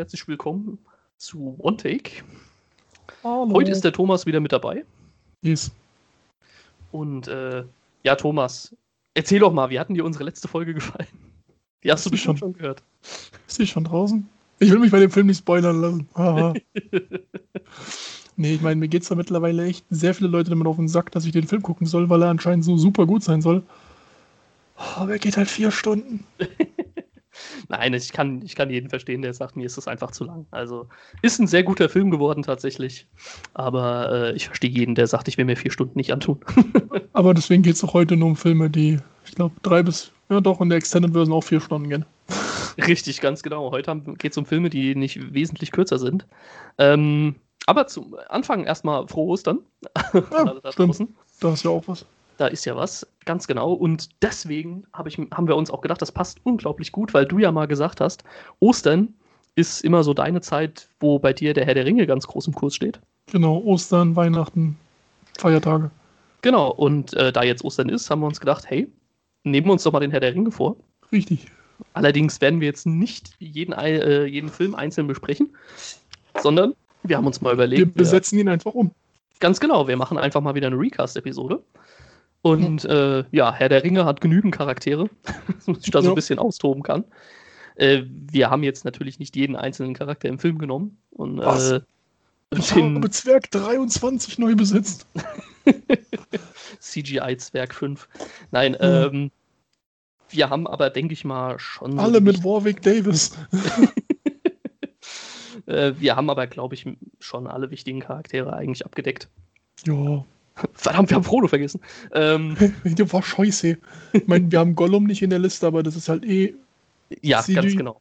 Herzlich willkommen zu One Take. Hallo. Heute ist der Thomas wieder mit dabei. Yes. Und äh, ja, Thomas, erzähl doch mal, wie hatten dir unsere letzte Folge gefallen? Die hast ist du bestimmt schon, schon gehört. Ist die schon draußen? Ich will mich bei dem Film nicht spoilern lassen. nee, ich meine, mir geht es da mittlerweile echt sehr viele Leute damit auf den Sack, dass ich den Film gucken soll, weil er anscheinend so super gut sein soll. Aber er geht halt vier Stunden. Nein, ich kann, ich kann jeden verstehen, der sagt, mir ist das einfach zu lang. Also ist ein sehr guter Film geworden tatsächlich. Aber äh, ich verstehe jeden, der sagt, ich will mir vier Stunden nicht antun. aber deswegen geht es auch heute nur um Filme, die, ich glaube, drei bis, ja doch, in der Extended Version auch vier Stunden gehen. Richtig, ganz genau. Heute geht es um Filme, die nicht wesentlich kürzer sind. Ähm, aber zum Anfang erstmal frohe Ostern. Ja, da stimmt. Da ist ja auch was. Da ist ja was, ganz genau. Und deswegen hab ich, haben wir uns auch gedacht, das passt unglaublich gut, weil du ja mal gesagt hast, Ostern ist immer so deine Zeit, wo bei dir der Herr der Ringe ganz groß im Kurs steht. Genau, Ostern, Weihnachten, Feiertage. Genau, und äh, da jetzt Ostern ist, haben wir uns gedacht, hey, nehmen wir uns doch mal den Herr der Ringe vor. Richtig. Allerdings werden wir jetzt nicht jeden, äh, jeden Film einzeln besprechen, sondern wir haben uns mal überlegt. Wir besetzen ihn einfach um. Ganz genau, wir machen einfach mal wieder eine Recast-Episode. Und äh, ja, Herr der Ringe hat genügend Charaktere, dass ich da ja. so ein bisschen austoben kann. Äh, wir haben jetzt natürlich nicht jeden einzelnen Charakter im Film genommen. Und, Was? Äh, den... habe Zwerg 23 neu besetzt. CGI-Zwerg 5. Nein, mhm. ähm, wir haben aber, denke ich mal, schon. Alle mit Warwick Davis. äh, wir haben aber, glaube ich, schon alle wichtigen Charaktere eigentlich abgedeckt. Ja. Verdammt, wir haben Frodo vergessen. Ähm, der war scheiße. Ich meine, wir haben Gollum nicht in der Liste, aber das ist halt eh. Ja, CG. ganz genau.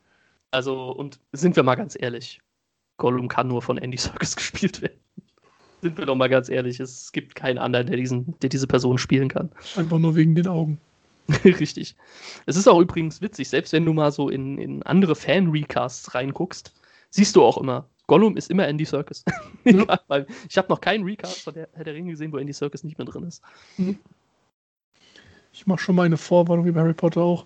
Also, und sind wir mal ganz ehrlich, Gollum kann nur von Andy Serkis gespielt werden. Sind wir doch mal ganz ehrlich, es gibt keinen anderen, der, diesen, der diese Person spielen kann. Einfach nur wegen den Augen. Richtig. Es ist auch übrigens witzig, selbst wenn du mal so in, in andere Fan-Recasts reinguckst, siehst du auch immer, Gollum ist immer Andy Circus. Ja. Weil ich habe noch keinen Recast von der, der Ringe gesehen, wo Andy Circus nicht mehr drin ist. Mhm. Ich mache schon mal eine Vorwarnung wie bei Harry Potter auch.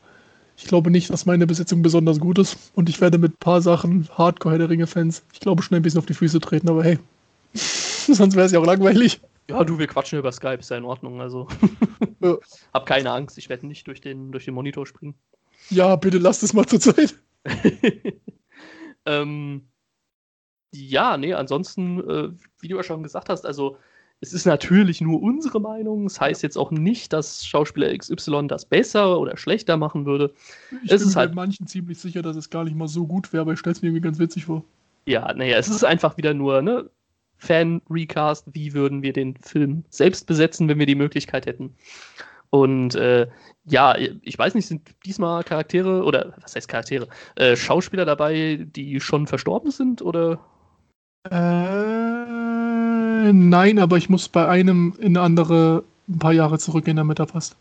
Ich glaube nicht, dass meine Besetzung besonders gut ist und ich werde mit ein paar Sachen Hardcore Herr der Ringe-Fans, ich glaube, schnell ein bisschen auf die Füße treten, aber hey, sonst wäre es ja auch langweilig. Ja, du, wir quatschen über Skype, ist ja in Ordnung. Also, ja. hab keine Angst, ich werde nicht durch den, durch den Monitor springen. Ja, bitte lasst es mal zur Zeit. ähm, ja, nee, ansonsten, äh, wie du ja schon gesagt hast, also es ist natürlich nur unsere Meinung. Es das heißt jetzt auch nicht, dass Schauspieler XY das besser oder schlechter machen würde. Ich es bin ist halt bei manchen ziemlich sicher, dass es gar nicht mal so gut wäre, aber ich stelle es mir irgendwie ganz witzig vor. Ja, naja, es ist einfach wieder nur ne, Fan-Recast. Wie würden wir den Film selbst besetzen, wenn wir die Möglichkeit hätten? Und äh, ja, ich weiß nicht, sind diesmal Charaktere oder was heißt Charaktere? Äh, Schauspieler dabei, die schon verstorben sind oder äh, nein, aber ich muss bei einem in andere ein paar Jahre zurückgehen, damit er passt.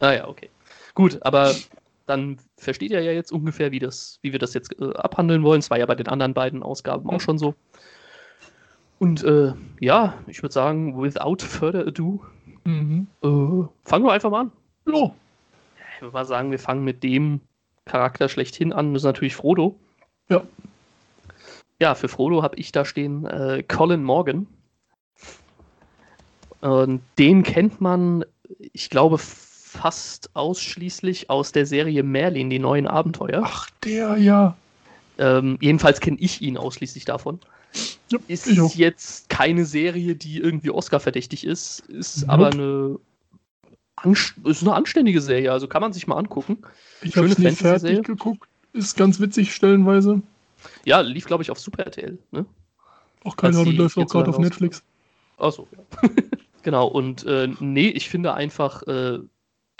Ah ja, okay. Gut, aber dann versteht ihr ja jetzt ungefähr, wie, das, wie wir das jetzt äh, abhandeln wollen. Es war ja bei den anderen beiden Ausgaben auch schon so. Und äh, ja, ich würde sagen, without further ado, mhm. äh, fangen wir einfach mal an. Ja. Ich würde mal sagen, wir fangen mit dem Charakter schlechthin an. Das ist natürlich Frodo. Ja. Ja, für Frodo habe ich da stehen äh, Colin Morgan. Und den kennt man, ich glaube, fast ausschließlich aus der Serie Merlin, die neuen Abenteuer. Ach, der, ja. Ähm, jedenfalls kenne ich ihn ausschließlich davon. Ja, ist jetzt keine Serie, die irgendwie Oscar-verdächtig ist, ist nope. aber eine, ist eine anständige Serie, also kann man sich mal angucken. Ich habe es nicht fertig geguckt, ist ganz witzig stellenweise. Ja, lief, glaube ich, auf Super RTL. Ne? Ach, keine Ahnung, läuft auch gerade auf Netflix. Achso, ja. genau, und äh, nee, ich finde einfach, äh,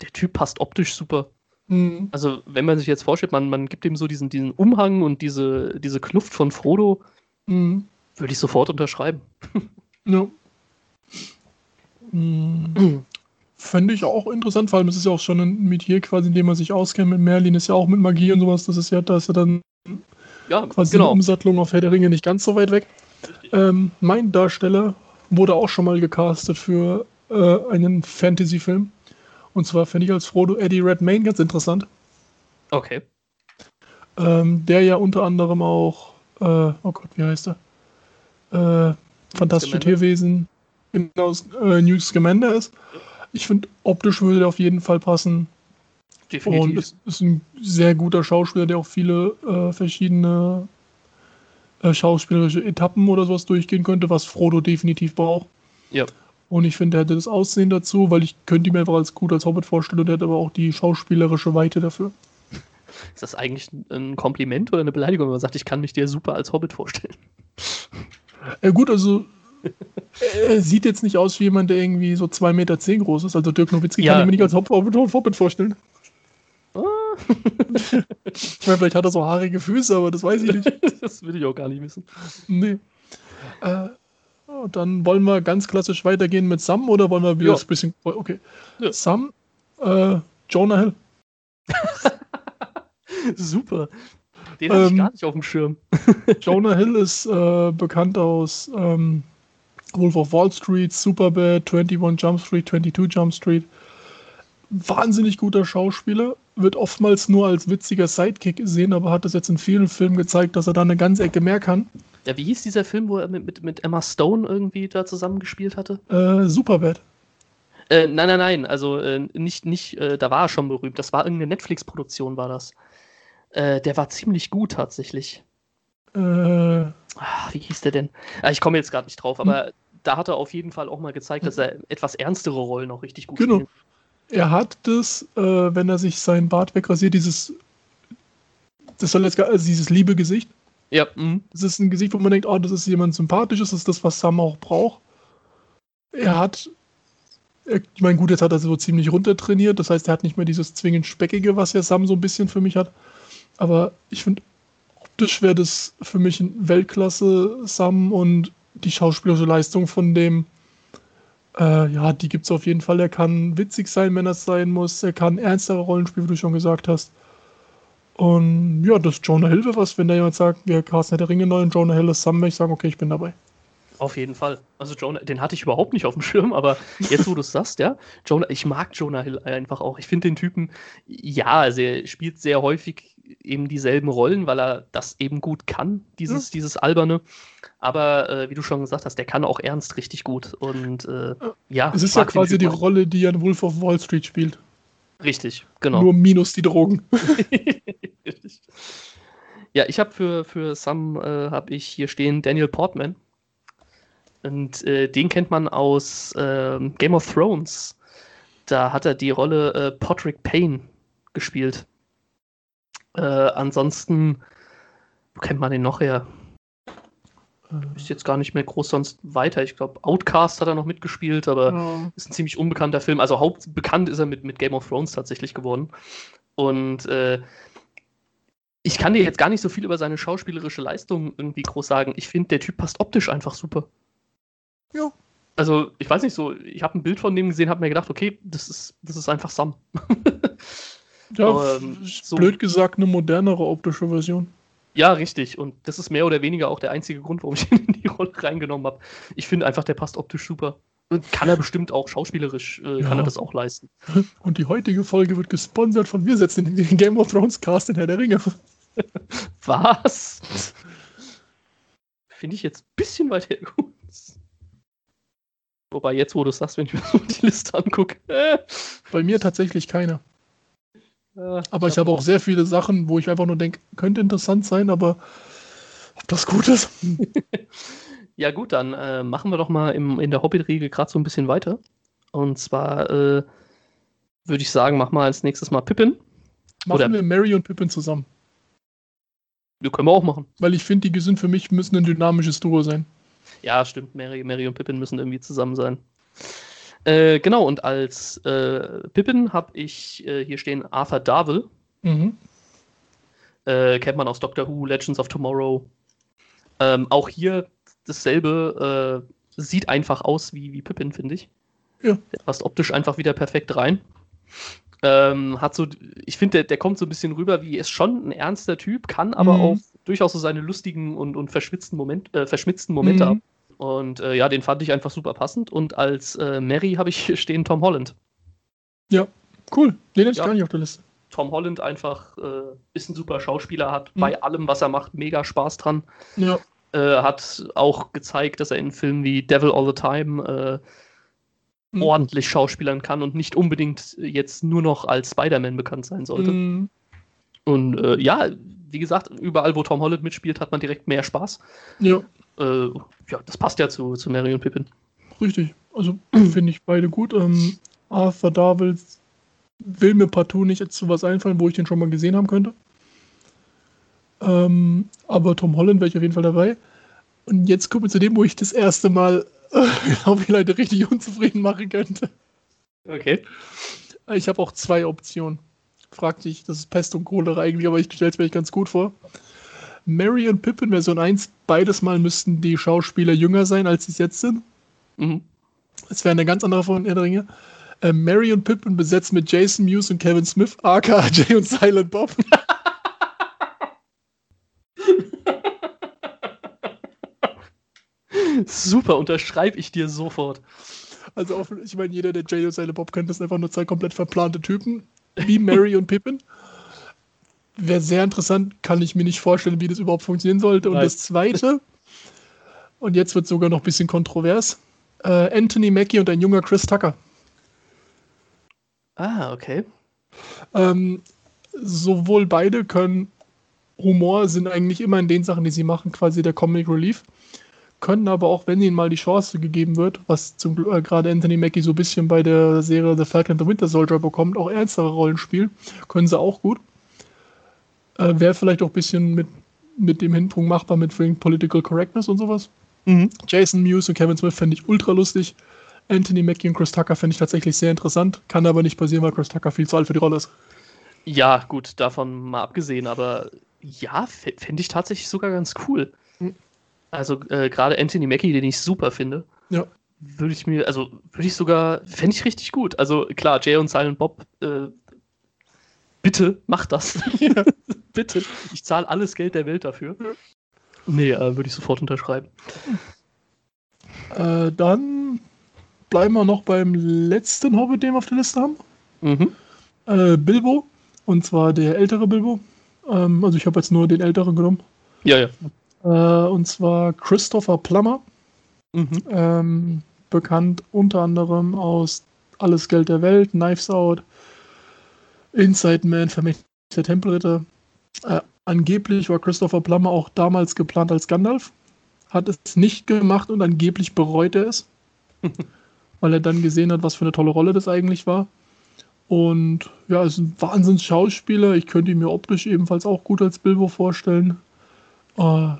der Typ passt optisch super. Mhm. Also, wenn man sich jetzt vorstellt, man, man gibt ihm so diesen, diesen Umhang und diese, diese Kluft von Frodo, mhm. würde ich sofort unterschreiben. ja. Mhm. Fände ich auch interessant, vor allem ist es ja auch schon ein Metier quasi, in dem man sich auskennt. Mit Merlin ist ja auch mit Magie und sowas. Das ist ja, da ist ja dann ja, quasi genau. eine Umsattlung auf Herr der Ringe nicht ganz so weit weg. Ähm, mein Darsteller wurde auch schon mal gecastet für äh, einen Fantasy-Film. Und zwar finde ich als Frodo Eddie Redmayne ganz interessant. Okay. ähm, der ja unter anderem auch, äh, oh Gott, wie heißt er? Äh, Fantastische Tierwesen, genau, äh, Newt Scamander ist. Ich finde, optisch würde der auf jeden Fall passen. Definitiv. Und es ist ein sehr guter Schauspieler, der auch viele äh, verschiedene äh, schauspielerische Etappen oder sowas durchgehen könnte, was Frodo definitiv braucht. Ja. Und ich finde, er hätte das Aussehen dazu, weil ich könnte ihn mir einfach als gut als Hobbit vorstellen und er hat aber auch die schauspielerische Weite dafür. Ist das eigentlich ein Kompliment oder eine Beleidigung, wenn man sagt, ich kann mich dir super als Hobbit vorstellen? Ja, gut, also er sieht jetzt nicht aus wie jemand, der irgendwie so 2,10 Meter zehn groß ist. Also Dirk Nowitzki ja. kann ich mir nicht als Hobbit vorstellen. Ich meine, vielleicht hat er so haarige Füße, aber das weiß ich nicht. das will ich auch gar nicht wissen. Nee. Äh, oh, dann wollen wir ganz klassisch weitergehen mit Sam oder wollen wir wieder ja. ein bisschen. Okay. Ja. Sam, äh, Jonah Hill. Super. Den ähm, ich gar nicht auf dem Schirm. Jonah Hill ist äh, bekannt aus ähm, Wolf of Wall Street, Superbad, 21 Jump Street, 22 Jump Street. Wahnsinnig guter Schauspieler, wird oftmals nur als witziger Sidekick gesehen, aber hat das jetzt in vielen Filmen gezeigt, dass er da eine ganze Ecke mehr kann. Ja, wie hieß dieser Film, wo er mit, mit, mit Emma Stone irgendwie da zusammengespielt hatte? Äh, Superbad. Äh, nein, nein, nein, also äh, nicht, nicht äh, da war er schon berühmt. Das war irgendeine Netflix-Produktion, war das. Äh, der war ziemlich gut tatsächlich. Äh. Ach, wie hieß der denn? Ah, ich komme jetzt gerade nicht drauf, aber hm. da hat er auf jeden Fall auch mal gezeigt, dass er etwas ernstere Rollen auch richtig gut genau. spielt. Er hat das, äh, wenn er sich sein Bart wegrasiert, dieses, das soll jetzt gar, also dieses liebe Gesicht. Ja. Mhm. Das ist ein Gesicht, wo man denkt, oh, das ist jemand sympathisches, das ist das, was Sam auch braucht. Er hat, ich meine, gut, jetzt hat er so ziemlich runtertrainiert, das heißt, er hat nicht mehr dieses zwingend Speckige, was ja Sam so ein bisschen für mich hat. Aber ich finde, optisch wäre das für mich ein Weltklasse-Sam und die schauspielerische Leistung von dem, äh, ja, die gibt es auf jeden Fall. Er kann witzig sein, wenn es sein muss. Er kann ernstere Rollen spielen, wie du schon gesagt hast. Und ja, das Jonah Hill wäre was, wenn da jemand sagt, wir casten der Ringe neu und Jonah Hill ist Sam, ich sagen, okay, ich bin dabei. Auf jeden Fall. Also Jonah, den hatte ich überhaupt nicht auf dem Schirm, aber jetzt, wo du es sagst, ja, Jonah, ich mag Jonah Hill einfach auch. Ich finde den Typen, ja, also er spielt sehr häufig eben dieselben Rollen, weil er das eben gut kann, dieses, mhm. dieses Alberne. Aber äh, wie du schon gesagt hast, der kann auch ernst richtig gut. Und äh, ja. Es ist ja quasi die Rolle, die an Wolf of Wall Street spielt. Richtig, genau. Nur minus die Drogen. ja, ich habe für, für Sam äh, habe ich hier stehen Daniel Portman. Und äh, den kennt man aus ähm, Game of Thrones. Da hat er die Rolle äh, Podrick Payne gespielt. Äh, ansonsten, wo kennt man den noch her? Äh. Ist jetzt gar nicht mehr groß sonst weiter. Ich glaube, Outcast hat er noch mitgespielt, aber ja. ist ein ziemlich unbekannter Film. Also hauptbekannt ist er mit, mit Game of Thrones tatsächlich geworden. Und äh, ich kann dir jetzt gar nicht so viel über seine schauspielerische Leistung irgendwie groß sagen. Ich finde, der Typ passt optisch einfach super. Ja. Also, ich weiß nicht so, ich habe ein Bild von dem gesehen, habe mir gedacht, okay, das ist, das ist einfach Sam. Ja, ähm, so, blöd gesagt, eine modernere optische Version. Ja, richtig. Und das ist mehr oder weniger auch der einzige Grund, warum ich ihn in die Rolle reingenommen habe. Ich finde einfach, der passt optisch super. Und kann er bestimmt auch schauspielerisch, äh, ja. kann er das auch leisten. Und die heutige Folge wird gesponsert von Wir setzen den Game of Thrones Cast in Herr der Ringe. Was? Finde ich jetzt ein bisschen weit hergeholt. Wobei jetzt, wo du sagst, wenn ich mir so die Liste angucke. Äh. Bei mir tatsächlich keiner. Ja, aber ich, ich habe auch sehr viele Sachen, wo ich einfach nur denke, könnte interessant sein, aber ob das gut ist. ja, gut, dann äh, machen wir doch mal im, in der Hobbit-Riege gerade so ein bisschen weiter. Und zwar äh, würde ich sagen, mach mal als nächstes mal Pippin. Machen Oder, wir Mary und Pippin zusammen. Die können wir auch machen. Weil ich finde, die sind für mich müssen ein dynamisches Duo sein. Ja, stimmt. Mary, Mary und Pippin müssen irgendwie zusammen sein. Äh, genau, und als äh, Pippin habe ich äh, hier stehen Arthur Darvill. Mhm. Äh, kennt man aus Doctor Who, Legends of Tomorrow. Ähm, auch hier dasselbe, äh, sieht einfach aus wie, wie Pippin, finde ich. Ja. Der passt optisch einfach wieder perfekt rein. Ähm, hat so, ich finde, der, der kommt so ein bisschen rüber wie, ist schon ein ernster Typ, kann aber mhm. auch durchaus so seine lustigen und, und verschwitzten, Moment, äh, verschmitzten Momente mhm. haben. Und äh, ja, den fand ich einfach super passend. Und als äh, Mary habe ich hier stehen Tom Holland. Ja, cool. Den hätte ich ja. gar nicht auf der Liste. Tom Holland einfach äh, ist ein super Schauspieler, hat mhm. bei allem, was er macht, mega Spaß dran. Ja. Äh, hat auch gezeigt, dass er in Filmen wie Devil All the Time äh, mhm. ordentlich schauspielern kann und nicht unbedingt jetzt nur noch als Spider-Man bekannt sein sollte. Mhm. Und äh, ja, wie gesagt, überall, wo Tom Holland mitspielt, hat man direkt mehr Spaß. Ja. Äh, ja, das passt ja zu, zu Mary und Pippin. Richtig. Also finde ich beide gut. Ähm, Arthur Darvils will mir partout nicht zu was einfallen, wo ich den schon mal gesehen haben könnte. Ähm, aber Tom Holland wäre ich auf jeden Fall dabei. Und jetzt kommen wir zu dem, wo ich das erste Mal, äh, glaube ich, Leute richtig unzufrieden machen könnte. Okay. Ich habe auch zwei Optionen. Fragt sich, das ist Pest und Cholera eigentlich, aber ich stelle es mir echt ganz gut vor. Mary und Pippin Version 1, beides Mal müssten die Schauspieler jünger sein, als sie es jetzt sind. Mhm. Das wäre eine ganz andere von der Ringe. Äh, Mary und Pippin besetzt mit Jason Mewes und Kevin Smith, aka Jay und Silent Bob. Super, unterschreibe ich dir sofort. Also, ich meine, jeder, der Jay und Silent Bob kennt, das sind einfach nur zwei komplett verplante Typen, wie Mary und Pippin. Wäre sehr interessant, kann ich mir nicht vorstellen, wie das überhaupt funktionieren sollte. Und Nein. das Zweite, und jetzt wird sogar noch ein bisschen kontrovers: äh, Anthony Mackie und ein junger Chris Tucker. Ah, okay. Ähm, sowohl beide können Humor, sind eigentlich immer in den Sachen, die sie machen, quasi der Comic Relief. Können aber auch, wenn ihnen mal die Chance gegeben wird, was zum äh, gerade Anthony Mackie so ein bisschen bei der Serie The Falcon and the Winter Soldier bekommt, auch ernstere Rollen spielen, können sie auch gut. Äh, Wäre vielleicht auch ein bisschen mit, mit dem Hinpunkt machbar mit Political Correctness und sowas. Mhm. Jason Mewes und Kevin Smith fände ich ultra lustig. Anthony Mackie und Chris Tucker finde ich tatsächlich sehr interessant. Kann aber nicht passieren, weil Chris Tucker viel zu alt für die Rolle ist. Ja, gut, davon mal abgesehen, aber ja, fände ich tatsächlich sogar ganz cool. Also äh, gerade Anthony Mackie, den ich super finde. Ja. Würde ich mir, also würde ich sogar, fände ich richtig gut. Also klar, Jay und Silent Bob, äh, bitte mach das. Ja. bitte. Ich zahle alles Geld der Welt dafür. Nee, äh, würde ich sofort unterschreiben. Äh, dann bleiben wir noch beim letzten Hobbit, den wir auf der Liste haben. Mhm. Äh, Bilbo. Und zwar der ältere Bilbo. Ähm, also ich habe jetzt nur den älteren genommen. Ja, ja. Äh, und zwar Christopher Plummer. Mhm. Ähm, bekannt unter anderem aus Alles Geld der Welt, Knives Out, Inside Man, Vermächtlicher Tempelritter. Äh, angeblich war Christopher Plummer auch damals geplant als Gandalf. Hat es nicht gemacht und angeblich bereut er es. weil er dann gesehen hat, was für eine tolle Rolle das eigentlich war. Und ja, ist ein Wahnsinns-Schauspieler. Ich könnte ihn mir optisch ebenfalls auch gut als Bilbo vorstellen. Äh,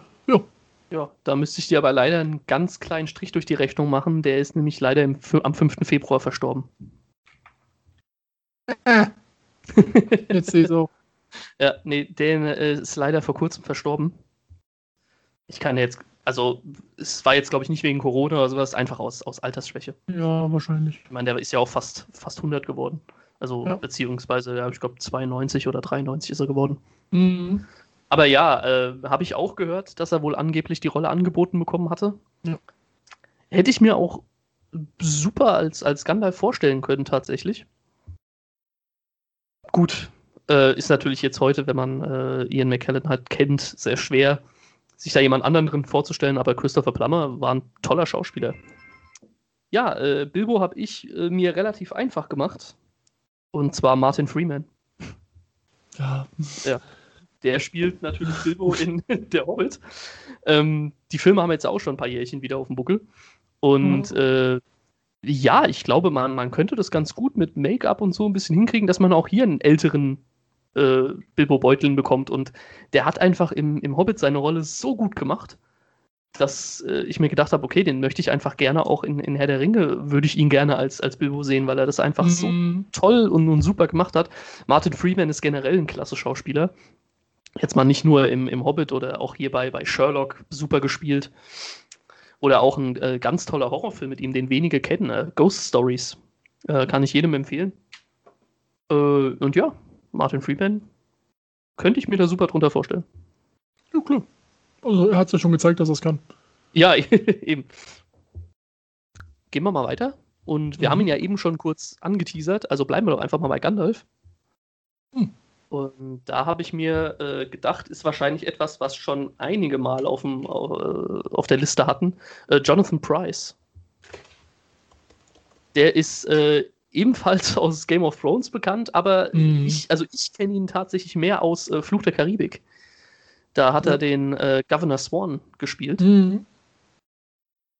ja. Da müsste ich dir aber leider einen ganz kleinen Strich durch die Rechnung machen. Der ist nämlich leider im, am 5. Februar verstorben. Jetzt sehe ich auch. Ja, nee, der äh, ist leider vor kurzem verstorben. Ich kann jetzt also es war jetzt, glaube ich, nicht wegen Corona oder sowas, einfach aus, aus Altersschwäche. Ja, wahrscheinlich. Ich meine, der ist ja auch fast, fast 100 geworden. Also ja. beziehungsweise, ja, ich glaube, 92 oder 93 ist er geworden. Mhm. Aber ja, äh, habe ich auch gehört, dass er wohl angeblich die Rolle angeboten bekommen hatte. Ja. Hätte ich mir auch super als, als Gandalf vorstellen können, tatsächlich. Gut, äh, ist natürlich jetzt heute, wenn man äh, Ian McKellen halt kennt, sehr schwer, sich da jemand anderen drin vorzustellen, aber Christopher Plummer war ein toller Schauspieler. Ja, äh, Bilbo habe ich äh, mir relativ einfach gemacht. Und zwar Martin Freeman. Ja. ja. Der spielt natürlich Bilbo in Der Hobbit. Ähm, die Filme haben jetzt auch schon ein paar Jährchen wieder auf dem Buckel. Und mhm. äh, ja, ich glaube, man, man könnte das ganz gut mit Make-up und so ein bisschen hinkriegen, dass man auch hier einen älteren äh, Bilbo Beuteln bekommt. Und der hat einfach im, im Hobbit seine Rolle so gut gemacht, dass äh, ich mir gedacht habe, okay, den möchte ich einfach gerne auch in, in Herr der Ringe, würde ich ihn gerne als, als Bilbo sehen, weil er das einfach mhm. so toll und, und super gemacht hat. Martin Freeman ist generell ein klasse Schauspieler. Jetzt mal nicht nur im, im Hobbit oder auch hier bei, bei Sherlock super gespielt. Oder auch ein äh, ganz toller Horrorfilm mit ihm, den wenige kennen, äh, Ghost Stories. Äh, kann ich jedem empfehlen. Äh, und ja, Martin Freeman, könnte ich mir da super drunter vorstellen. Ja, klar. Also er hat es ja schon gezeigt, dass er es kann. Ja, eben. Gehen wir mal weiter. Und wir mhm. haben ihn ja eben schon kurz angeteasert, also bleiben wir doch einfach mal bei Gandalf. Hm. Und da habe ich mir äh, gedacht, ist wahrscheinlich etwas, was schon einige Mal auf, dem, auf, äh, auf der Liste hatten. Äh, Jonathan Price. Der ist äh, ebenfalls aus Game of Thrones bekannt, aber mhm. ich, also ich kenne ihn tatsächlich mehr aus äh, Fluch der Karibik. Da hat ja. er den äh, Governor Swan gespielt. Mhm.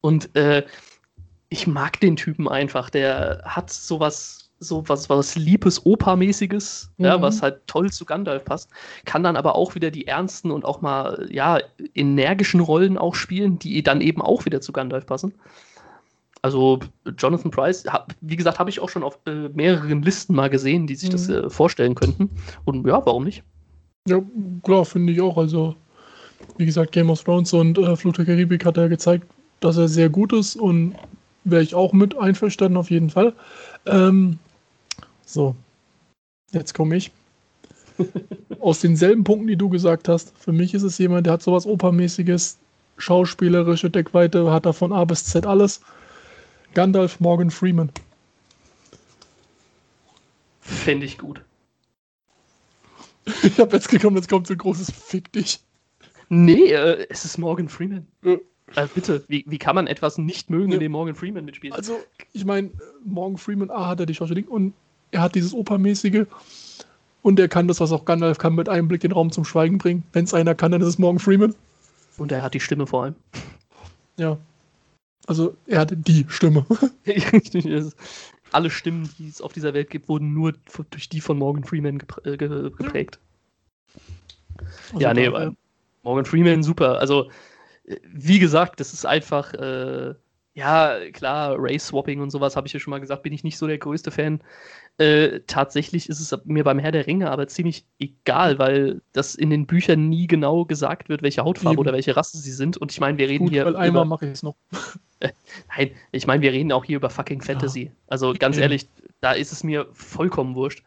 Und ich mag den Typen einfach. Der hat sowas so was, was liebes Opermäßiges, mhm. ja, was halt toll zu Gandalf passt, kann dann aber auch wieder die ernsten und auch mal, ja, energischen Rollen auch spielen, die dann eben auch wieder zu Gandalf passen. Also Jonathan Price, hab, wie gesagt, habe ich auch schon auf äh, mehreren Listen mal gesehen, die sich mhm. das äh, vorstellen könnten. Und ja, warum nicht? Ja, klar, finde ich auch. Also, wie gesagt, Game of Thrones und äh, Fluch der Karibik hat er gezeigt, dass er sehr gut ist und wäre ich auch mit einverstanden auf jeden Fall. Ähm, so, jetzt komme ich. Aus denselben Punkten, die du gesagt hast. Für mich ist es jemand, der hat sowas Opermäßiges, schauspielerische Deckweite, hat er von A bis Z alles. Gandalf Morgan Freeman. Fände ich gut. Ich habe jetzt gekommen, jetzt kommt so ein großes Fick dich. Nee, äh, es ist Morgan Freeman. Ja. Also bitte, wie, wie kann man etwas nicht mögen, ja. in dem Morgan Freeman mitspielt? Also, ich meine, Morgan Freeman, A, hat er die Schauspieler und er hat dieses Opermäßige und er kann das, was auch Gandalf kann, mit einem Blick den Raum zum Schweigen bringen. Wenn es einer kann, dann ist es Morgan Freeman. Und er hat die Stimme vor allem. Ja. Also er hat die Stimme. Alle Stimmen, die es auf dieser Welt gibt, wurden nur durch die von Morgan Freeman äh, geprägt. Also ja, nee, ja. Morgan Freeman super. Also, äh, wie gesagt, das ist einfach. Äh, ja, klar, Race-Swapping und sowas habe ich ja schon mal gesagt, bin ich nicht so der größte Fan. Äh, tatsächlich ist es mir beim Herr der Ringe aber ziemlich egal, weil das in den Büchern nie genau gesagt wird, welche Hautfarbe Eben. oder welche Rasse sie sind. Und ich meine, wir reden Gut, hier. Weil einmal mache ich es noch. Nein, ich meine, wir reden auch hier über fucking Fantasy. Ja. Also ganz ehrlich, da ist es mir vollkommen wurscht.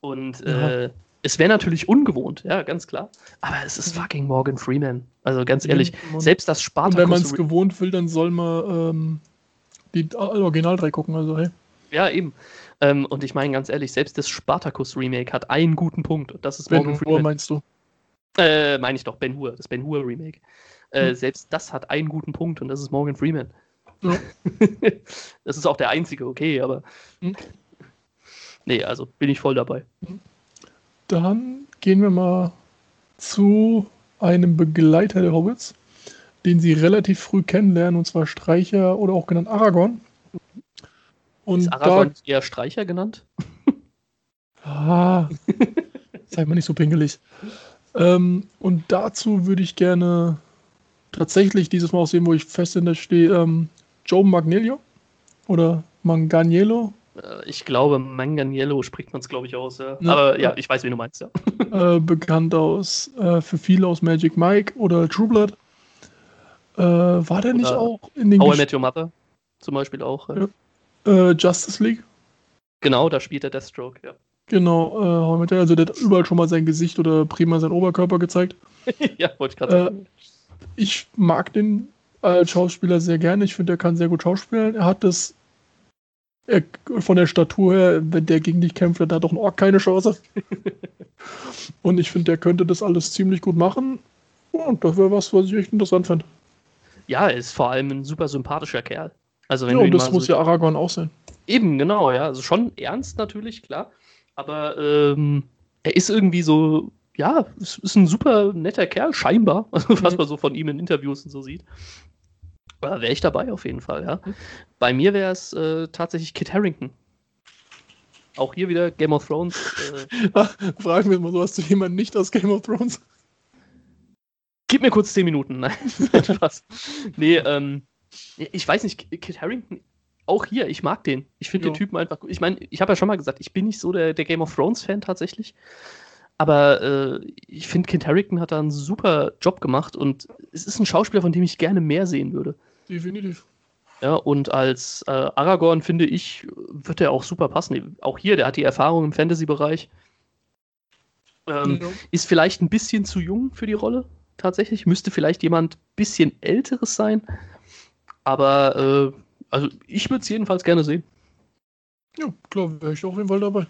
Und ja. äh, es wäre natürlich ungewohnt, ja, ganz klar. Aber es ist fucking Morgan Freeman. Also ganz ehrlich, selbst das Spartacus. Und wenn man es gewohnt will, dann soll man ähm, die Original 3 gucken, also hey. Ja, eben. Ähm, und ich meine ganz ehrlich, selbst das Spartacus Remake hat einen guten Punkt. Und das ist ben Morgan Freeman. meinst du? Äh, meine ich doch, Ben Hur, das Ben Hur Remake. Äh, hm. Selbst das hat einen guten Punkt und das ist Morgan Freeman. Ja. das ist auch der einzige, okay, aber. Hm. Nee, also bin ich voll dabei. Hm. Dann gehen wir mal zu einem Begleiter der Hobbits, den sie relativ früh kennenlernen, und zwar Streicher oder auch genannt Aragorn. Und Ist Aragorn da, eher Streicher genannt? ah, sei mal nicht so pingelig. Ähm, und dazu würde ich gerne tatsächlich dieses Mal auch sehen, wo ich fest in der stehe, ähm, Joe Magnelio oder Manganiello, äh, ich glaube, Manganiello spricht man es, glaube ich, aus. Ja. Ja, Aber ja, ich weiß, wie du meinst, ja. Äh, bekannt aus, äh, für viele aus Magic Mike oder True Blood. Äh, war der oder nicht auch in den. How I Met Your Mother zum Beispiel auch. Ja. Äh, Justice League. Genau, da spielt der Deathstroke, ja. Genau, äh, also der hat überall schon mal sein Gesicht oder prima seinen Oberkörper gezeigt. ja, wollte ich gerade sagen. Ich mag den als Schauspieler sehr gerne. Ich finde, er kann sehr gut schauspielen. Er hat das er, von der Statur her, wenn der gegen dich kämpft, dann hat doch ein Ork keine Chance. und ich finde, der könnte das alles ziemlich gut machen. Und das wäre was, was ich echt interessant fände. Ja, er ist vor allem ein super sympathischer Kerl. Also wenn ja, und das muss so ja Aragorn auch sein. Eben, genau, ja. Also schon ernst natürlich, klar. Aber ähm, er ist irgendwie so, ja, ist ein super netter Kerl, scheinbar, was mhm. man so von ihm in Interviews und so sieht. Da wäre ich dabei auf jeden Fall, ja. Mhm. Bei mir wäre es äh, tatsächlich Kit Harrington. Auch hier wieder Game of Thrones. Äh. Fragen wir mal sowas zu jemandem nicht aus Game of Thrones. Gib mir kurz 10 Minuten. Nein, Spaß. nee, ähm, ich weiß nicht, Kit Harrington, auch hier, ich mag den. Ich finde den Typen einfach gut. Ich meine, ich habe ja schon mal gesagt, ich bin nicht so der, der Game of Thrones-Fan tatsächlich. Aber äh, ich finde, Kit Harrington hat da einen super Job gemacht und es ist ein Schauspieler, von dem ich gerne mehr sehen würde. Definitiv. Ja, und als äh, Aragorn, finde ich, wird er auch super passen. Auch hier, der hat die Erfahrung im Fantasy-Bereich. Ähm, ja. Ist vielleicht ein bisschen zu jung für die Rolle, tatsächlich. Müsste vielleicht jemand ein bisschen älteres sein. Aber äh, also ich würde es jedenfalls gerne sehen. Ja, klar, wäre ich auf jeden Fall dabei.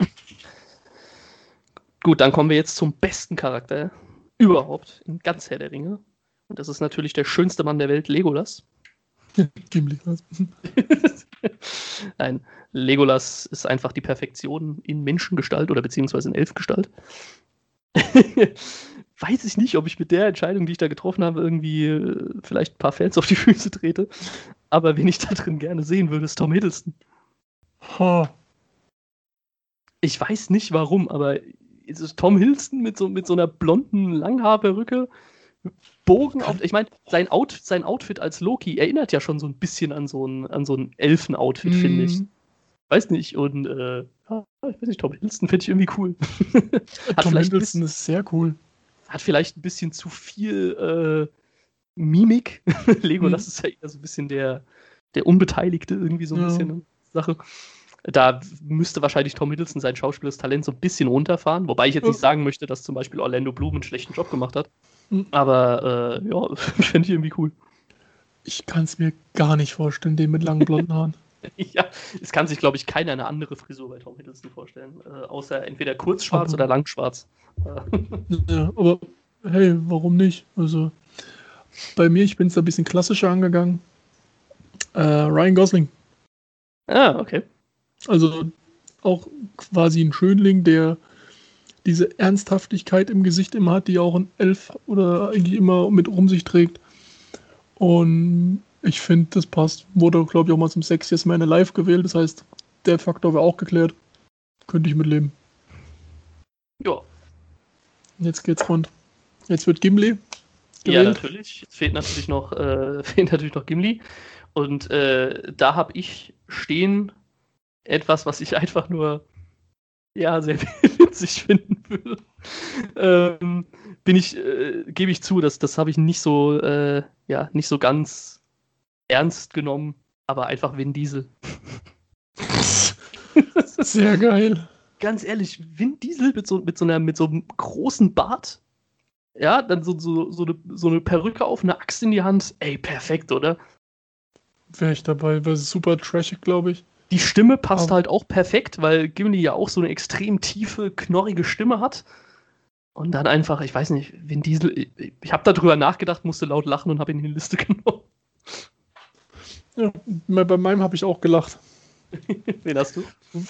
Gut, dann kommen wir jetzt zum besten Charakter überhaupt in ganz Herr der Ringe. Und das ist natürlich der schönste Mann der Welt, Legolas. Gimli. Nein, Legolas ist einfach die Perfektion in Menschengestalt oder beziehungsweise in Elfgestalt. Weiß ich nicht, ob ich mit der Entscheidung, die ich da getroffen habe, irgendwie äh, vielleicht ein paar Fans auf die Füße trete. Aber wen ich da drin gerne sehen würde, ist Tom Hiddleston. Ha. Ich weiß nicht warum, aber Tom Hiddleston mit so, mit so einer blonden Langhaarperücke Bogen auf. Ich meine, sein, Out, sein Outfit als Loki erinnert ja schon so ein bisschen an so ein, an so ein Elfen-Outfit, mm. finde ich. Weiß nicht, und äh, ich weiß nicht, Tom Hiddleston finde ich irgendwie cool. Tom Hiddleston ist sehr cool. Hat vielleicht ein bisschen zu viel äh, Mimik. Lego, mm. das ist ja eher so ein bisschen der, der Unbeteiligte, irgendwie so ein ja. bisschen Sache. Da müsste wahrscheinlich Tom Hiddleston sein Schauspielerstalent so ein bisschen runterfahren, wobei ich jetzt nicht sagen möchte, dass zum Beispiel Orlando Bloom einen schlechten Job gemacht hat. Mhm. Aber äh, ja, fände ich irgendwie cool. Ich kann es mir gar nicht vorstellen, den mit langen blonden Haaren. ja, es kann sich, glaube ich, keiner eine andere Frisur bei Tom Hiddleston vorstellen. Äh, außer entweder kurzschwarz oder langschwarz. ja, aber hey, warum nicht? Also bei mir, ich bin es ein bisschen klassischer angegangen. Äh, Ryan Gosling. Ah, okay. Also auch quasi ein Schönling, der diese Ernsthaftigkeit im Gesicht immer hat, die auch ein Elf oder eigentlich immer mit um sich trägt. Und ich finde, das passt. Wurde, glaube ich, auch mal zum Sex jetzt meine Live gewählt. Das heißt, der Faktor wäre auch geklärt. Könnte ich mitleben. Ja. Jetzt geht's rund. Jetzt wird Gimli. Gewählt. Ja, natürlich. Es fehlt natürlich noch, äh, fehlt natürlich noch Gimli. Und äh, da habe ich stehen etwas, was ich einfach nur ja, sehr witzig finden würde. Ähm, bin ich, äh, gebe ich zu, dass das habe ich nicht so, äh, ja, nicht so ganz ernst genommen, aber einfach Vin Diesel. sehr geil. Ganz ehrlich, Vin Diesel mit so, mit so, einer, mit so einem großen Bart, ja, dann so, so, so, eine, so eine Perücke auf, eine Axt in die Hand, ey, perfekt, oder? Wäre ich dabei, wäre super trashig, glaube ich. Die Stimme passt oh. halt auch perfekt, weil Gimli ja auch so eine extrem tiefe, knorrige Stimme hat. Und dann einfach, ich weiß nicht, Vin Diesel, ich, ich habe darüber nachgedacht, musste laut lachen und habe ihn in die Liste genommen. Ja, bei meinem habe ich auch gelacht. Wen hast du?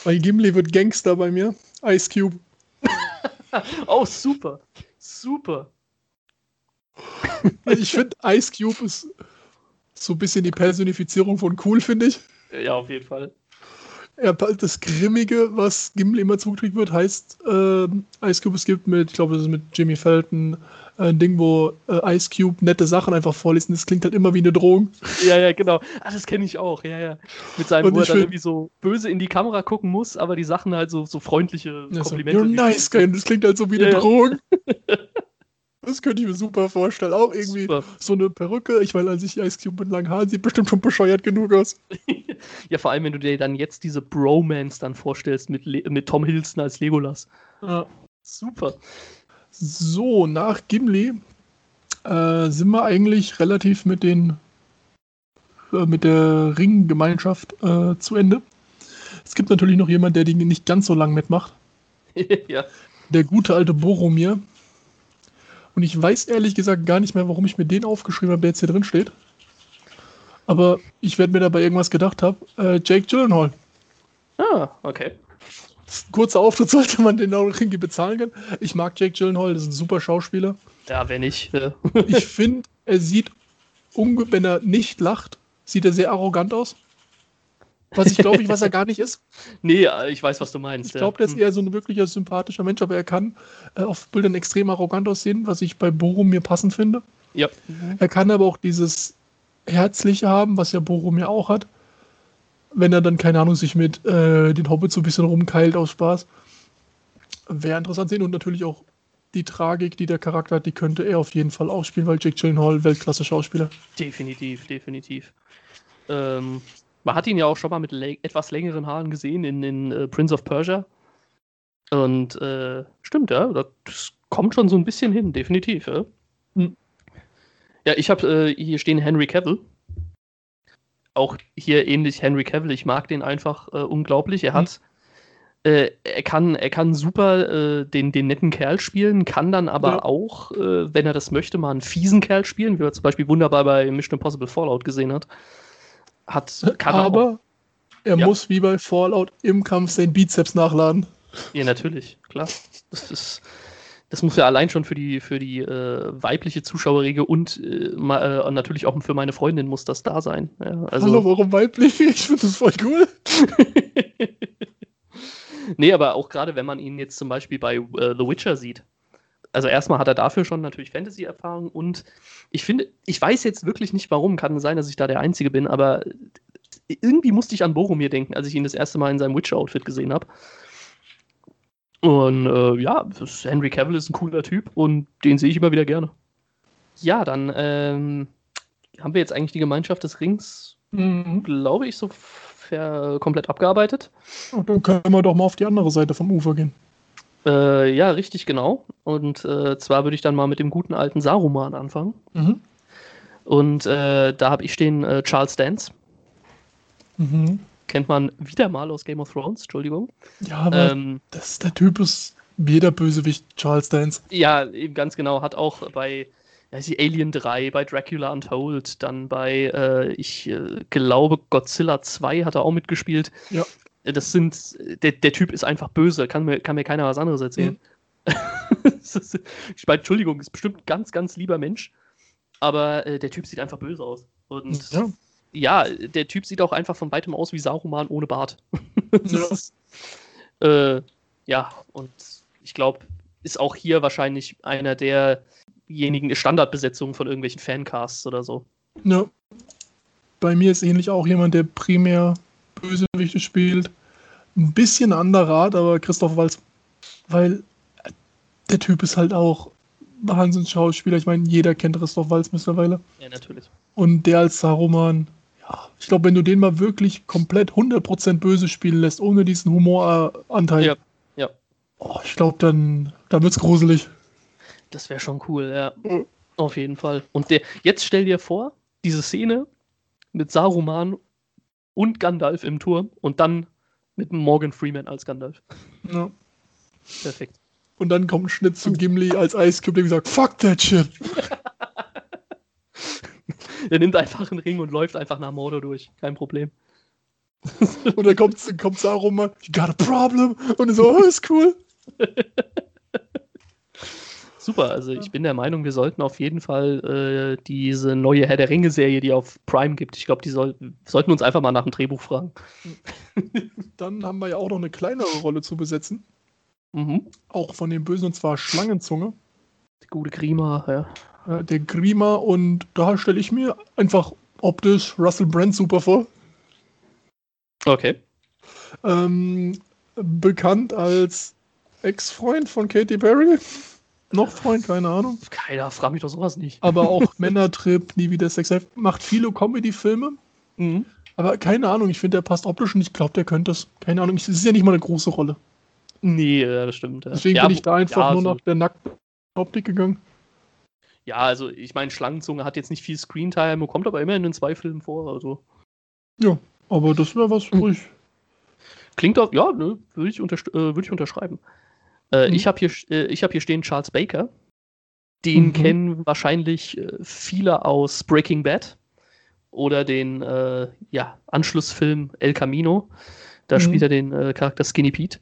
Bei Gimli wird Gangster bei mir. Ice Cube. oh, super. Super. ich finde, Ice Cube ist so ein bisschen die Personifizierung von cool, finde ich. Ja, auf jeden Fall. Ja, das Grimmige, was Gimli immer zugetrieben wird, heißt äh, Ice Cube. Es gibt mit, ich glaube, das ist mit Jimmy Felton äh, ein Ding, wo äh, Ice Cube nette Sachen einfach vorliest. Und das klingt halt immer wie eine Drohung. Ja, ja, genau. Ah, das kenne ich auch. Ja, ja. Mit seinem, wo er dann irgendwie so böse in die Kamera gucken muss, aber die Sachen halt so, so freundliche ja, Komplimente. So, You're nice guy. Das klingt halt so wie eine ja, Drohung. Das könnte ich mir super vorstellen. Auch irgendwie super. so eine Perücke. Ich meine, an sich Ice Cube mit langen Haaren sieht bestimmt schon bescheuert genug aus. ja, vor allem, wenn du dir dann jetzt diese Bromance dann vorstellst mit, Le mit Tom Hiddleston als Legolas. Ja. Super. So, nach Gimli äh, sind wir eigentlich relativ mit den äh, mit der Ringgemeinschaft äh, zu Ende. Es gibt natürlich noch jemanden, der die nicht ganz so lang mitmacht. ja. Der gute alte Boromir, und ich weiß ehrlich gesagt gar nicht mehr, warum ich mir den aufgeschrieben habe, der jetzt hier drin steht. Aber ich werde mir dabei irgendwas gedacht haben. Äh, Jake Gyllenhaal. Ah, okay. Kurzer Auftritt sollte man den auch irgendwie bezahlen können. Ich mag Jake Gyllenhaal, das ist ein super Schauspieler. Ja, wenn nicht. Ja. ich finde, er sieht, wenn er nicht lacht, sieht er sehr arrogant aus. Was ich glaube ich, was er gar nicht ist. Nee, ich weiß, was du meinst. Ich glaube, ja. der ist eher so ein wirklicher sympathischer Mensch, aber er kann äh, auf Bildern extrem arrogant aussehen, was ich bei Borum mir passend finde. Ja. Er kann aber auch dieses Herzliche haben, was ja Borum ja auch hat. Wenn er dann, keine Ahnung, sich mit äh, den Hobbits so ein bisschen rumkeilt aus Spaß. Wäre interessant sehen und natürlich auch die Tragik, die der Charakter hat, die könnte er auf jeden Fall ausspielen, weil Jake Gyllenhaal Weltklasse-Schauspieler. Definitiv, definitiv. Ähm, man hat ihn ja auch schon mal mit etwas längeren Haaren gesehen in, in uh, Prince of Persia. Und äh, stimmt, ja, das kommt schon so ein bisschen hin, definitiv. Ja, hm. ja ich habe äh, hier stehen Henry Cavill. Auch hier ähnlich Henry Cavill. Ich mag den einfach äh, unglaublich. Er hm. hat Äh, er, kann, er kann super äh, den, den netten Kerl spielen, kann dann aber ja. auch, äh, wenn er das möchte, mal einen fiesen Kerl spielen, wie er zum Beispiel wunderbar bei Mission Impossible Fallout gesehen hat. Hat kann aber auch, er ja. muss wie bei Fallout im Kampf seinen Bizeps nachladen. Ja, natürlich, klar. Das ist das muss ja allein schon für die, für die äh, weibliche Zuschauerrege und äh, ma, äh, natürlich auch für meine Freundin muss das da sein. Ja, also Hallo, warum weiblich? Ich finde das voll cool. nee, aber auch gerade wenn man ihn jetzt zum Beispiel bei äh, The Witcher sieht. Also erstmal hat er dafür schon natürlich Fantasy-Erfahrung und ich finde, ich weiß jetzt wirklich nicht warum, kann sein, dass ich da der Einzige bin, aber irgendwie musste ich an Boromir denken, als ich ihn das erste Mal in seinem Witcher-Outfit gesehen habe. Und äh, ja, Henry Cavill ist ein cooler Typ und den sehe ich immer wieder gerne. Ja, dann ähm, haben wir jetzt eigentlich die Gemeinschaft des Rings, mhm. glaube ich, so komplett abgearbeitet. Und dann können wir doch mal auf die andere Seite vom Ufer gehen. Äh, ja, richtig, genau. Und äh, zwar würde ich dann mal mit dem guten alten Saruman anfangen. Mhm. Und äh, da habe ich stehen äh, Charles Dance. Mhm kennt man wieder mal aus Game of Thrones, Entschuldigung. Ja, aber ähm, das, der Typ ist jeder Bösewicht Charles Dance. Ja, eben ganz genau. Hat auch bei ja, Alien 3, bei Dracula Untold, dann bei, äh, ich äh, glaube, Godzilla 2 hat er auch mitgespielt. Ja. Das sind, der, der Typ ist einfach böse, kann mir, kann mir keiner was anderes erzählen. Mhm. ich meine, Entschuldigung, ist bestimmt ein ganz, ganz lieber Mensch, aber äh, der Typ sieht einfach böse aus. Und ja ja, der Typ sieht auch einfach von weitem aus wie Saruman ohne Bart. ja. Ist, äh, ja, und ich glaube, ist auch hier wahrscheinlich einer derjenigen Standardbesetzungen von irgendwelchen Fancasts oder so. Ja. Bei mir ist ähnlich auch jemand, der primär Bösewichte spielt. Ein bisschen anderer Art, aber Christoph Walz, weil der Typ ist halt auch Wahnsinns-Schauspieler. Ich meine, jeder kennt Christoph Walz mittlerweile. Ja, natürlich. Und der als Saruman, ich glaube, wenn du den mal wirklich komplett 100% böse spielen lässt, ohne diesen Humoranteil, ja, ja. Oh, ich glaube, dann, dann wird es gruselig. Das wäre schon cool, ja. Mhm. Auf jeden Fall. Und der, jetzt stell dir vor, diese Szene mit Saruman und Gandalf im Turm und dann mit Morgan Freeman als Gandalf. Ja. Perfekt. Und dann kommt ein Schnitt zu Gimli als Eiskübel, der gesagt, fuck that shit. Der nimmt einfach einen Ring und läuft einfach nach Mordor durch. Kein Problem. und dann kommt, kommt Saruman, you got a problem? Und so, oh, ist cool. Super, also ich bin der Meinung, wir sollten auf jeden Fall äh, diese neue Herr der Ringe-Serie, die auf Prime gibt, ich glaube, die soll, sollten uns einfach mal nach dem Drehbuch fragen. Dann haben wir ja auch noch eine kleinere Rolle zu besetzen. Mhm. Auch von dem Bösen, und zwar Schlangenzunge. Die gute Grima, ja. Äh, der Grima und da stelle ich mir einfach optisch Russell Brand super vor. Okay. Ähm, bekannt als Ex-Freund von Katy Perry. Noch Freund, keine Ahnung. Keiner, frag mich doch sowas nicht. Aber auch Männertrip, nie wieder Sex macht viele Comedy-Filme. Mhm. Aber keine Ahnung, ich finde, der passt optisch und ich glaube, der könnte es. Keine Ahnung, es ist ja nicht mal eine große Rolle. Nee, das stimmt. Ja. Deswegen ja, bin ich da einfach ja, nur so nach der nackten Optik gegangen. Ja, also ich meine, Schlangenzunge hat jetzt nicht viel Screentime, kommt aber immerhin in zwei Filmen vor. Also. Ja, aber das wäre was hm. ruhig. Klingt auch, ja, ne, würde ich, äh, würd ich unterschreiben. Äh, mhm. Ich habe hier, äh, hab hier stehen Charles Baker. Den mhm. kennen wahrscheinlich äh, viele aus Breaking Bad oder den äh, ja, Anschlussfilm El Camino. Da mhm. spielt er den äh, Charakter Skinny Pete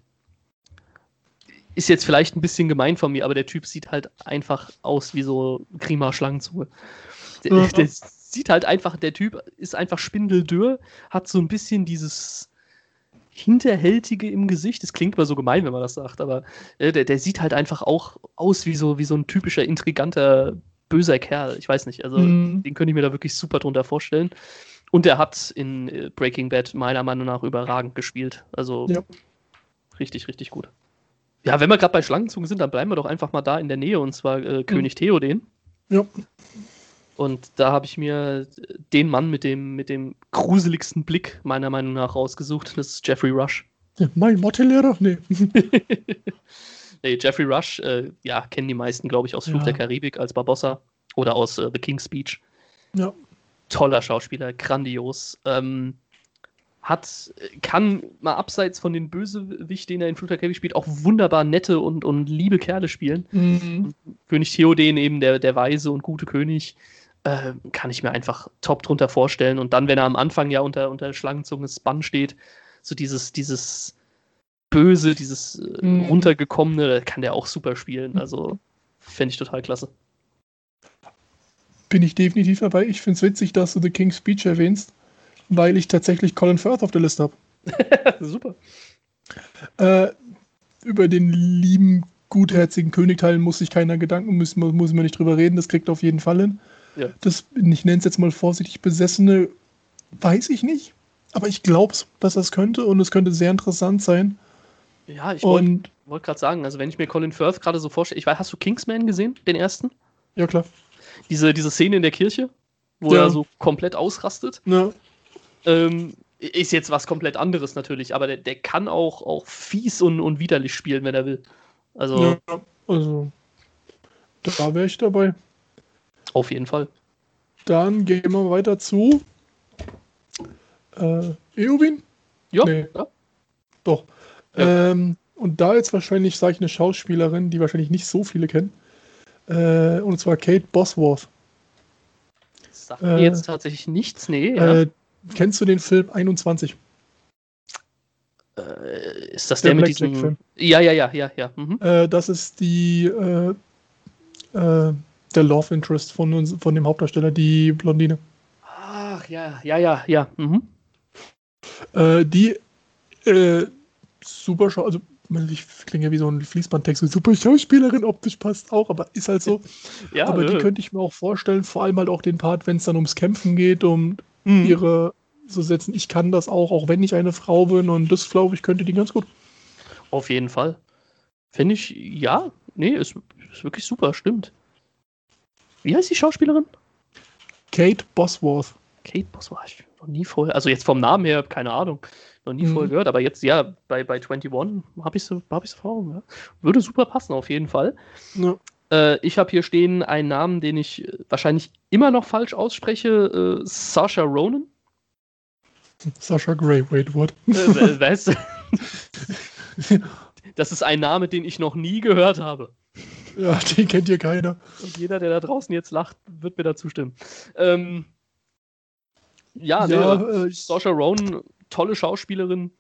ist jetzt vielleicht ein bisschen gemein von mir, aber der Typ sieht halt einfach aus wie so Grima Schlangenzunge. Der, mhm. der, sieht halt einfach, der Typ ist einfach spindeldürr, hat so ein bisschen dieses Hinterhältige im Gesicht. Das klingt mal so gemein, wenn man das sagt, aber äh, der, der sieht halt einfach auch aus wie so, wie so ein typischer, intriganter, böser Kerl. Ich weiß nicht, also mhm. den könnte ich mir da wirklich super drunter vorstellen. Und er hat in äh, Breaking Bad meiner Meinung nach überragend gespielt. Also ja. richtig, richtig gut. Ja, wenn wir gerade bei Schlangenzungen sind, dann bleiben wir doch einfach mal da in der Nähe und zwar äh, mhm. König Theoden. Ja. Und da habe ich mir den Mann mit dem, mit dem gruseligsten Blick meiner Meinung nach rausgesucht. Das ist Jeffrey Rush. Ja, mein Mathelehrer? Nee. nee. Jeffrey Rush, äh, ja, kennen die meisten, glaube ich, aus Fluch ja. der Karibik als Barbossa oder aus äh, The King's Speech. Ja. Toller Schauspieler, grandios. Ähm, hat, kann mal abseits von den Bösewicht, den er in Fruit Academy spielt, auch wunderbar nette und, und liebe Kerle spielen. Mhm. König Theoden eben, der, der weise und gute König, äh, kann ich mir einfach top drunter vorstellen. Und dann, wenn er am Anfang ja unter, unter Schlangenzunges Bann steht, so dieses, dieses Böse, dieses äh, mhm. runtergekommene, kann der auch super spielen. Also fände ich total klasse. Bin ich definitiv dabei. Ich finde es witzig, dass du The King's Speech erwähnst weil ich tatsächlich Colin Firth auf der Liste habe. Super. Äh, über den lieben, gutherzigen Königteil muss sich keiner Gedanken, muss, muss man nicht drüber reden, das kriegt auf jeden Fall hin. Ja. Das, ich nenne es jetzt mal vorsichtig, Besessene, weiß ich nicht. Aber ich glaube dass das könnte und es könnte sehr interessant sein. Ja, ich wollte wollt gerade sagen, also wenn ich mir Colin Firth gerade so vorstelle, ich weiß, hast du Kingsman gesehen, den ersten? Ja, klar. Diese, diese Szene in der Kirche, wo ja. er so komplett ausrastet. Ja. Ähm, ist jetzt was komplett anderes natürlich, aber der, der kann auch, auch fies und, und widerlich spielen, wenn er will. Also, ja, also da wäre ich dabei. Auf jeden Fall. Dann gehen wir weiter zu äh, Eowyn? Ja, nee. ja. Doch. Ja. Ähm, und da jetzt wahrscheinlich, sage ich, eine Schauspielerin, die wahrscheinlich nicht so viele kennen. Äh, und zwar Kate Bosworth. sagt mir äh, jetzt tatsächlich nichts, nee. Ja. Äh, Kennst du den Film 21? Äh, ist das der, der mit diesem... Film? Ja, ja, ja, ja, ja. Mhm. Äh, das ist die äh, äh, der Love Interest von, von dem Hauptdarsteller, die Blondine. Ach ja, ja, ja, ja. Mhm. Äh, die äh, super Schau, also ich klinge ja wie so ein Fließbandtext, so super Schauspielerin, optisch passt auch, aber ist halt so. ja, aber die könnte ich mir auch vorstellen, vor allem halt auch den Part, wenn es dann ums Kämpfen geht, um mhm. ihre so setzen. Ich kann das auch, auch wenn ich eine Frau bin und das glaube ich könnte die ganz gut. Auf jeden Fall. Finde ich, ja, nee, ist, ist wirklich super, stimmt. Wie heißt die Schauspielerin? Kate Bosworth. Kate Bosworth, ich noch nie vorher, also jetzt vom Namen her, keine Ahnung, noch nie mhm. vorher gehört, aber jetzt, ja, bei, bei 21 habe ich so, hab ich so vor Augen, ja. Würde super passen, auf jeden Fall. Ja. Äh, ich habe hier stehen einen Namen, den ich wahrscheinlich immer noch falsch ausspreche: äh, Sasha Ronan. Sasha Grey, wait, what? Äh, weißt du? das ist ein Name, den ich noch nie gehört habe. Ja, den kennt hier keiner. Und jeder, der da draußen jetzt lacht, wird mir da zustimmen. Ähm, ja, ja ne, äh, Sasha Ronan, tolle Schauspielerin.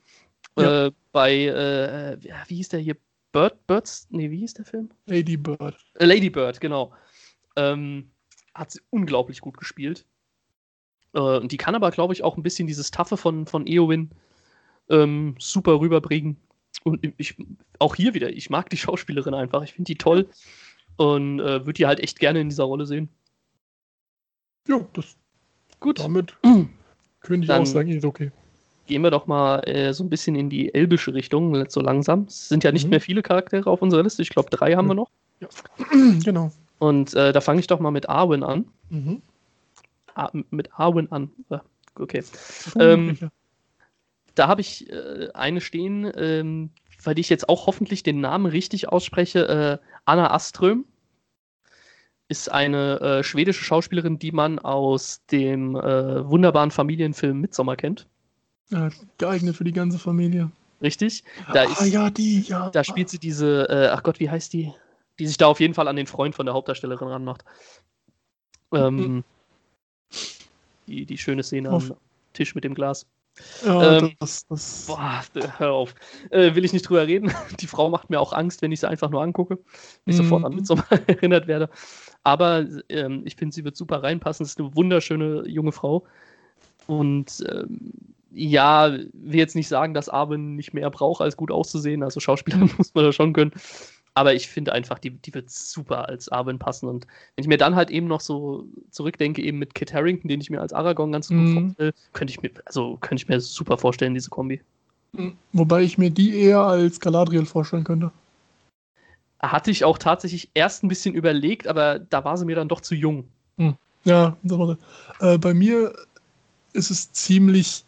Ja. Äh, bei, äh, wie hieß der hier? Bird, Birds, nee, wie hieß der Film? Lady Bird. Äh, Lady Bird, genau. Ähm, hat sie unglaublich gut gespielt. Äh, und die kann aber, glaube ich, auch ein bisschen dieses Taffe von, von Eowyn ähm, super rüberbringen. Und ich, auch hier wieder, ich mag die Schauspielerin einfach. Ich finde die toll und äh, würde die halt echt gerne in dieser Rolle sehen. Ja, das. Gut. Damit könnte ich Dann, auch sagen, ist okay gehen wir doch mal äh, so ein bisschen in die elbische Richtung, so langsam. Es sind ja nicht mhm. mehr viele Charaktere auf unserer Liste. Ich glaube, drei haben wir noch. Ja. genau. Und äh, da fange ich doch mal mit Arwen an. Mhm. A mit Arwen an. Äh, okay. Ähm, da habe ich äh, eine stehen, ähm, weil ich jetzt auch hoffentlich den Namen richtig ausspreche. Äh, Anna Aström ist eine äh, schwedische Schauspielerin, die man aus dem wunderbaren Familienfilm Midsommar kennt. Ja, geeignet für die ganze Familie. Richtig? Da ah, ist, ja, die, ja. Da spielt sie diese, äh, ach Gott, wie heißt die? Die sich da auf jeden Fall an den Freund von der Hauptdarstellerin ranmacht. Ähm, mhm. die, die schöne Szene auf. am Tisch mit dem Glas. Ja, ähm, das, das boah, hör auf. Äh, will ich nicht drüber reden. Die Frau macht mir auch Angst, wenn ich sie einfach nur angucke. Ich mhm. sofort an Midsommar erinnert werde. Aber ähm, ich finde, sie wird super reinpassen. Sie ist eine wunderschöne junge Frau. Und ähm, ja, will jetzt nicht sagen, dass Arwen nicht mehr braucht, als gut auszusehen. Also Schauspieler muss man da schon können. Aber ich finde einfach, die, die wird super als Arwen passen. Und wenn ich mir dann halt eben noch so zurückdenke, eben mit Kit Harrington, den ich mir als Aragorn ganz gut mhm. vorstelle, könnte ich mir, also könnte ich mir super vorstellen, diese Kombi. Mhm. Wobei ich mir die eher als Galadriel vorstellen könnte. Hatte ich auch tatsächlich erst ein bisschen überlegt, aber da war sie mir dann doch zu jung. Mhm. Ja, äh, bei mir ist es ziemlich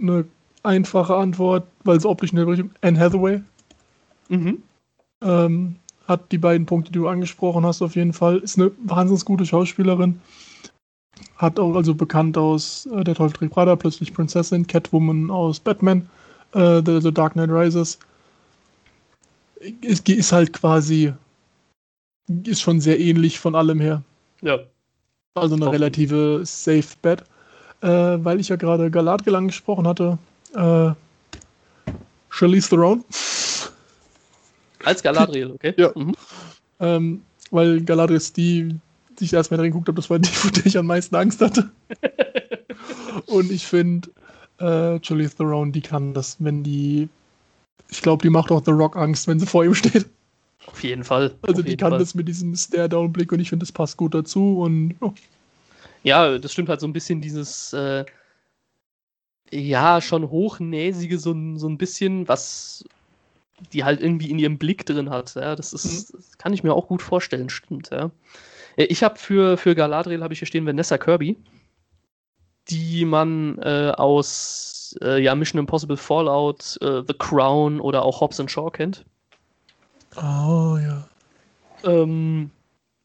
eine einfache Antwort, weil es optisch Richtung. Anne Hathaway. Mhm. Ähm, hat die beiden Punkte, die du angesprochen hast, auf jeden Fall. Ist eine wahnsinnig gute Schauspielerin. hat auch also bekannt aus äh, Der Teufel trägt Prada, plötzlich Prinzessin, Catwoman aus Batman, äh, The, The Dark Knight Rises. Ist, ist halt quasi, ist schon sehr ähnlich von allem her. Ja. Also eine relative Safe Bet. Äh, weil ich ja gerade Galadriel angesprochen hatte, äh, Charlize Theron. Als Galadriel, okay. ja. Mhm. Ähm, weil Galadriel ist die, die ich erstmal drin geguckt habe, das war die, vor der ich am meisten Angst hatte. Und ich finde, äh, Charlize Theron, die kann das, wenn die. Ich glaube, die macht auch The Rock Angst, wenn sie vor ihm steht. Auf jeden Fall. Also die kann Fall. das mit diesem Stare-Down-Blick und ich finde, das passt gut dazu und. Oh. Ja, das stimmt halt so ein bisschen dieses. Äh, ja, schon hochnäsige, so, so ein bisschen, was die halt irgendwie in ihrem Blick drin hat. Ja, das ist, mhm. das kann ich mir auch gut vorstellen, stimmt, ja. Äh, ich habe für, für Galadriel habe ich hier stehen Vanessa Kirby, die man äh, aus äh, ja, Mission Impossible Fallout, äh, The Crown oder auch Hobbs and Shaw kennt. Oh ja. Ähm,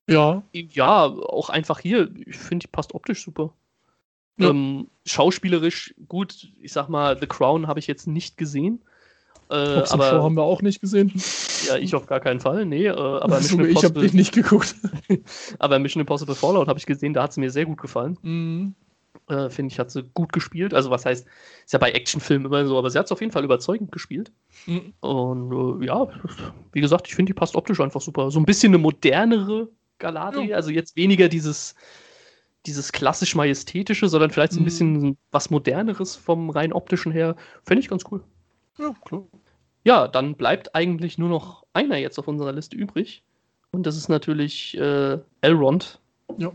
ja. Ja, auch einfach hier, ich finde, die passt optisch super. Ja. Ähm, schauspielerisch gut, ich sag mal, The Crown habe ich jetzt nicht gesehen. Äh, aber Show haben wir auch nicht gesehen. Ja, ich auf gar keinen Fall. Nee, äh, aber Mission Impossible, ich habe dich nicht geguckt. aber Mission Impossible Fallout habe ich gesehen, da hat es mir sehr gut gefallen. Mhm. Äh, Finde ich, hat sie gut gespielt. Also, was heißt, ist ja bei Actionfilmen immer so, aber sie hat es auf jeden Fall überzeugend gespielt. Mhm. Und äh, ja, wie gesagt, ich finde, die passt optisch einfach super. So ein bisschen eine modernere Galadriel, ja. also jetzt weniger dieses dieses klassisch majestätische, sondern vielleicht so ein mhm. bisschen was moderneres vom rein optischen her. Fände ich ganz cool. Ja, klar. Ja, dann bleibt eigentlich nur noch einer jetzt auf unserer Liste übrig. Und das ist natürlich äh, Elrond. Ja.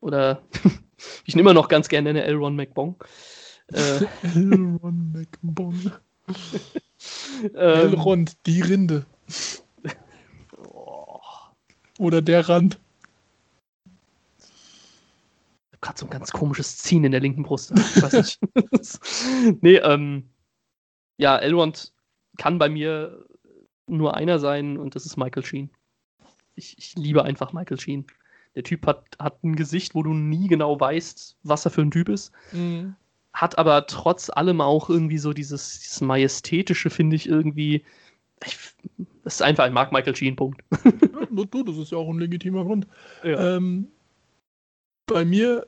Oder ich nehme immer noch ganz gerne eine Elrond McBong. Äh, Elrond McBong. Elrond, die Rinde. Oder der Rand. Ich habe gerade so ein ganz komisches Ziehen in der linken Brust. Ich weiß nicht. nee, ähm, ja, Elrond kann bei mir nur einer sein und das ist Michael Sheen. Ich, ich liebe einfach Michael Sheen. Der Typ hat, hat ein Gesicht, wo du nie genau weißt, was er für ein Typ ist. Mhm. Hat aber trotz allem auch irgendwie so dieses, dieses Majestätische, finde ich irgendwie. Ich, das ist einfach ein Mark Michael Sheen, Punkt. ja, du, das ist ja auch ein legitimer Grund. Ja. Ähm, bei mir,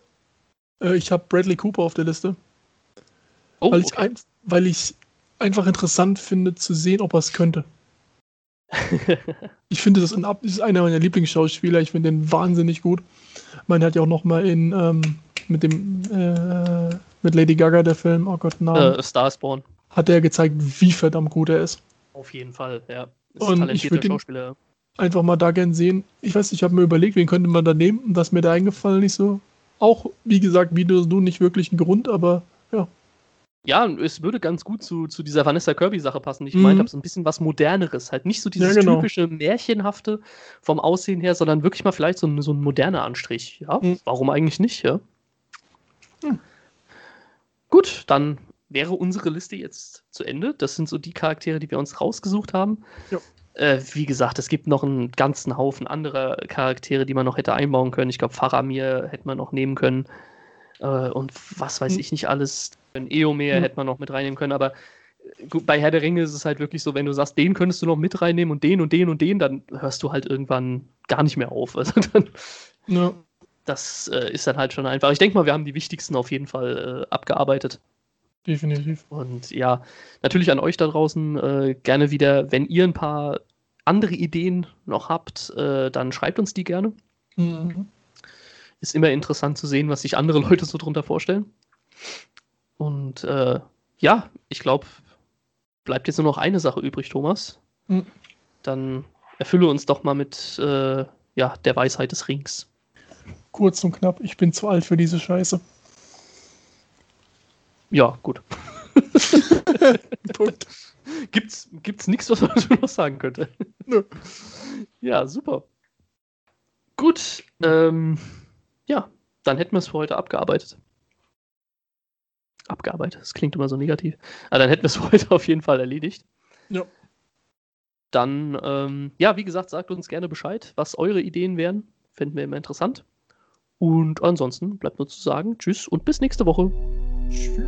äh, ich habe Bradley Cooper auf der Liste. Oh, weil, okay. ich ein, weil ich einfach interessant finde zu sehen, ob er es könnte. ich finde, das ist einer meiner Lieblingsschauspieler. Ich finde den wahnsinnig gut. Man hat ja auch noch mal in ähm, mit dem äh, mit Lady Gaga der Film, oh Gott, Namen. Äh, Starspawn. Hat er gezeigt, wie verdammt gut er ist. Auf jeden Fall, ja. Ist Und ein ich würde Schauspieler. Einfach mal da gern sehen. Ich weiß, ich habe mir überlegt, wen könnte man da nehmen und das mir da eingefallen nicht so. Auch, wie gesagt, wie du, du nicht wirklich einen Grund, aber ja, ja, es würde ganz gut zu, zu dieser Vanessa Kirby-Sache passen. Ich mhm. meinte, so ein bisschen was Moderneres. Halt nicht so dieses ja, genau. typische Märchenhafte vom Aussehen her, sondern wirklich mal vielleicht so ein, so ein moderner Anstrich. Ja, mhm. warum eigentlich nicht, ja? Mhm. Gut, dann wäre unsere Liste jetzt zu Ende. Das sind so die Charaktere, die wir uns rausgesucht haben. Äh, wie gesagt, es gibt noch einen ganzen Haufen anderer Charaktere, die man noch hätte einbauen können. Ich glaube, Faramir hätte man noch nehmen können. Äh, und was weiß hm. ich nicht alles. Ein Eomer hm. hätte man noch mit reinnehmen können, aber äh, gut, bei Herr der Ringe ist es halt wirklich so, wenn du sagst, den könntest du noch mit reinnehmen und den und den und den, dann hörst du halt irgendwann gar nicht mehr auf. Also dann, ja. Das äh, ist dann halt schon einfach. Ich denke mal, wir haben die wichtigsten auf jeden Fall äh, abgearbeitet. Definitiv. Und ja, natürlich an euch da draußen äh, gerne wieder, wenn ihr ein paar andere Ideen noch habt, äh, dann schreibt uns die gerne. Mhm ist immer interessant zu sehen, was sich andere Leute so drunter vorstellen. Und äh, ja, ich glaube, bleibt jetzt nur noch eine Sache übrig, Thomas. Mhm. Dann erfülle uns doch mal mit äh, ja, der Weisheit des Rings. Kurz und knapp, ich bin zu alt für diese Scheiße. Ja, gut. Punkt. Gibt's, gibt's nichts, was man noch sagen könnte? Nö. Ja, super. Gut, ähm, ja, dann hätten wir es für heute abgearbeitet. Abgearbeitet, das klingt immer so negativ. Aber dann hätten wir es heute auf jeden Fall erledigt. Ja. Dann, ähm, ja, wie gesagt, sagt uns gerne Bescheid, was eure Ideen wären. Finden wir immer interessant. Und ansonsten bleibt nur zu sagen, tschüss und bis nächste Woche. Tschüss.